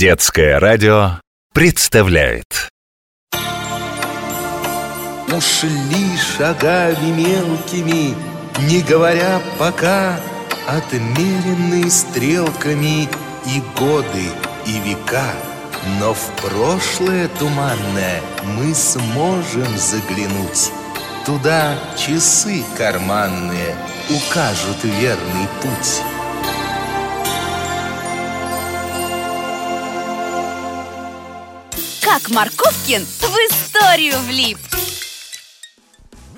Детское радио представляет. Ушли шагами мелкими, не говоря пока Отмеренные стрелками и годы, и века. Но в прошлое туманное мы сможем заглянуть. Туда часы карманные укажут верный путь Как Марковкин в историю влип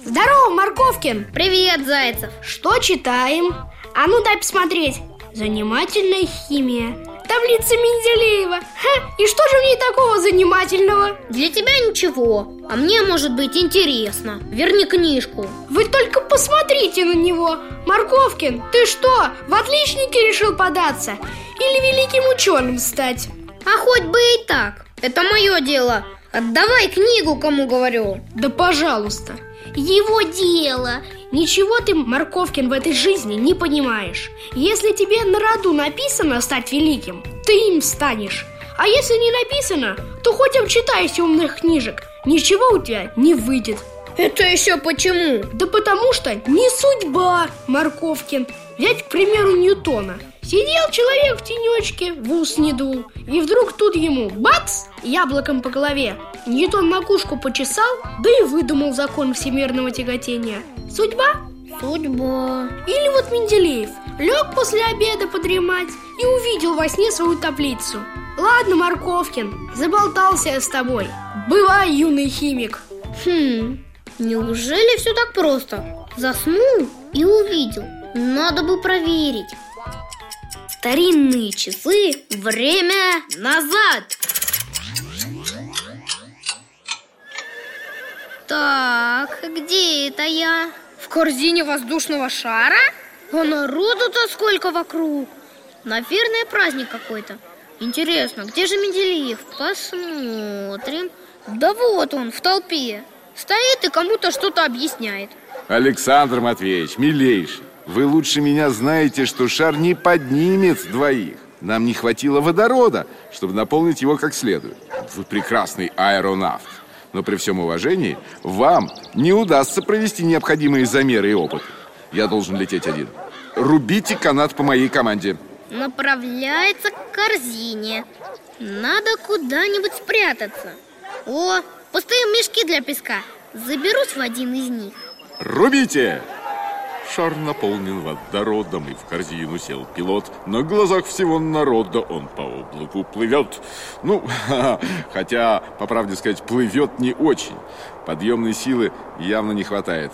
Здорово, Марковкин! Привет, Зайцев! Что читаем? А ну дай посмотреть Занимательная химия Таблица Менделеева Ха, И что же в ней такого занимательного? Для тебя ничего, а мне может быть интересно Верни книжку Вы только посмотрите на него Марковкин, ты что, в отличники решил податься? Или великим ученым стать? А хоть бы и так Это мое дело. Отдавай книгу, кому говорю. Да пожалуйста. Его дело. Ничего ты, Марковкин, в этой жизни не понимаешь. Если тебе на роду написано стать великим, ты им станешь. А если не написано, то хоть обчитайся умных книжек. Ничего у тебя не выйдет. Это еще почему? Да потому что не судьба, Марковкин. Взять, к примеру, Ньютона Сидел человек в тенечке, в ус не дул. И вдруг тут ему бац, яблоком по голове. Ньютон макушку почесал, да и выдумал закон всемирного тяготения. Судьба? Судьба. Или вот Менделеев Лег после обеда подремать и увидел во сне свою таблицу. Ладно, Марковкин, заболтался я с тобой. Бывай, юный химик. Хм, неужели все так просто? Заснул и увидел. Надо бы проверить Старинные часы, время назад. Так, где это я? В корзине воздушного шара? А народу-то сколько вокруг? Наверное, праздник какой-то. Интересно, где же Менделеев? Посмотрим. Да вот он, в толпе. Стоит и кому-то что-то объясняет. Александр Матвеевич, милейший Вы лучше меня знаете, что шар не поднимет двоих Нам не хватило водорода, чтобы наполнить его как следует Вы прекрасный аэронавт но при всем уважении вам не удастся провести необходимые замеры и опыт. Я должен лететь один. Рубите канат по моей команде. Направляется к корзине. Надо куда-нибудь спрятаться. О, пустые мешки для песка. Заберусь в один из них. Рубите! Шар наполнен водородом, и в корзину сел пилот. На глазах всего народа он по облаку плывет. Ну, хотя, по правде сказать, плывет не очень. Подъемной силы явно не хватает.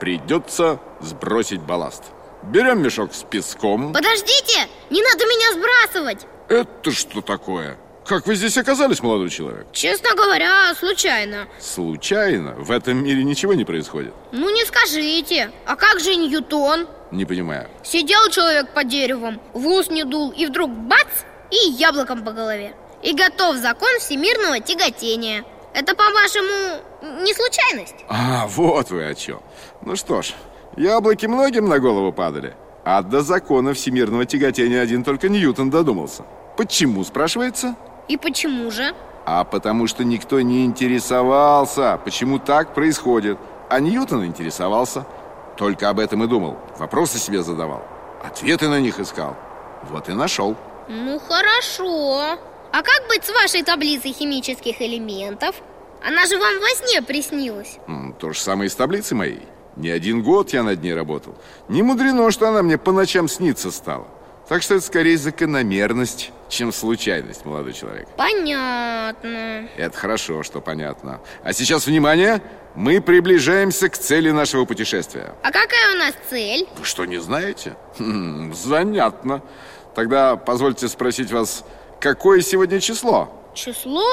Придется сбросить балласт. Берем мешок с песком. Подождите! Не надо меня сбрасывать! Это что такое? Как вы здесь оказались, молодой человек? Честно говоря, случайно Случайно? В этом мире ничего не происходит? Ну не скажите А как же Ньютон? Не понимаю Сидел человек под деревом, в ус не дул И вдруг бац! И яблоком по голове И готов закон всемирного тяготения Это, по-вашему, не случайность? А, вот вы о чем Ну что ж, яблоки многим на голову падали А до закона всемирного тяготения один только Ньютон додумался Почему, спрашивается? И почему же? А потому что никто не интересовался, почему так происходит. А Ньютон интересовался. Только об этом и думал. Вопросы себе задавал. Ответы на них искал. Вот и нашел. Ну, хорошо. А как быть с вашей таблицей химических элементов? Она же вам во сне приснилась. То же самое и с таблицей моей. Не один год я над ней работал. Не мудрено, что она мне по ночам снится стала. Так что это скорее закономерность, чем случайность, молодой человек. Понятно. Это хорошо, что понятно. А сейчас, внимание, мы приближаемся к цели нашего путешествия. А какая у нас цель? Вы что, не знаете? Хм, занятно. Тогда позвольте спросить вас, какое сегодня число? Число?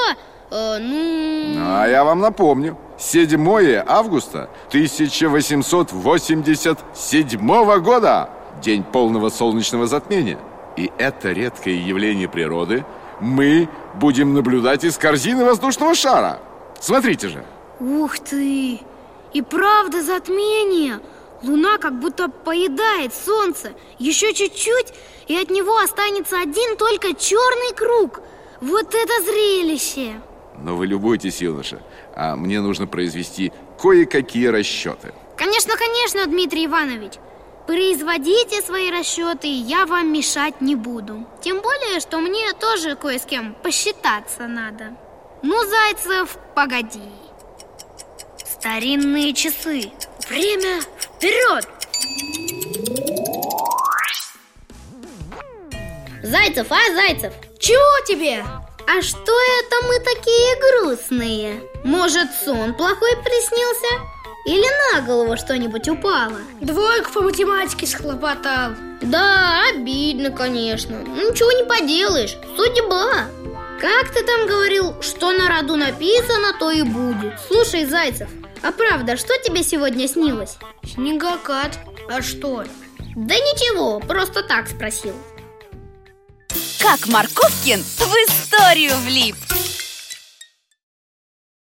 Э, ну... А я вам напомню. 7 августа 1887 года. День полного солнечного затмения. И это редкое явление природы мы будем наблюдать из корзины воздушного шара. Смотрите же. Ух ты! И правда затмение! Луна как будто поедает солнце Еще чуть-чуть, и от него останется один только черный круг Вот это зрелище! Но вы любуйтесь, юноша, а мне нужно произвести кое-какие расчеты. Конечно, конечно, Дмитрий Иванович. Производите свои расчеты, я вам мешать не буду. Тем более, что мне тоже кое с кем посчитаться надо. Ну, Зайцев, погоди. Старинные часы. Время вперед! Зайцев, а, Зайцев? Чего тебе? А что это мы такие грустные? Может, сон плохой приснился? Или на голову что-нибудь упало? Двойку по математике схлопотал. Да, обидно, конечно. Ну, Ничего не поделаешь, судьба. Как ты там говорил, что на роду написано, то и будет. Слушай, Зайцев, а правда, что тебе сегодня снилось? Снегокат. А что? Да ничего, просто так спросил. Как Марковкин в историю влип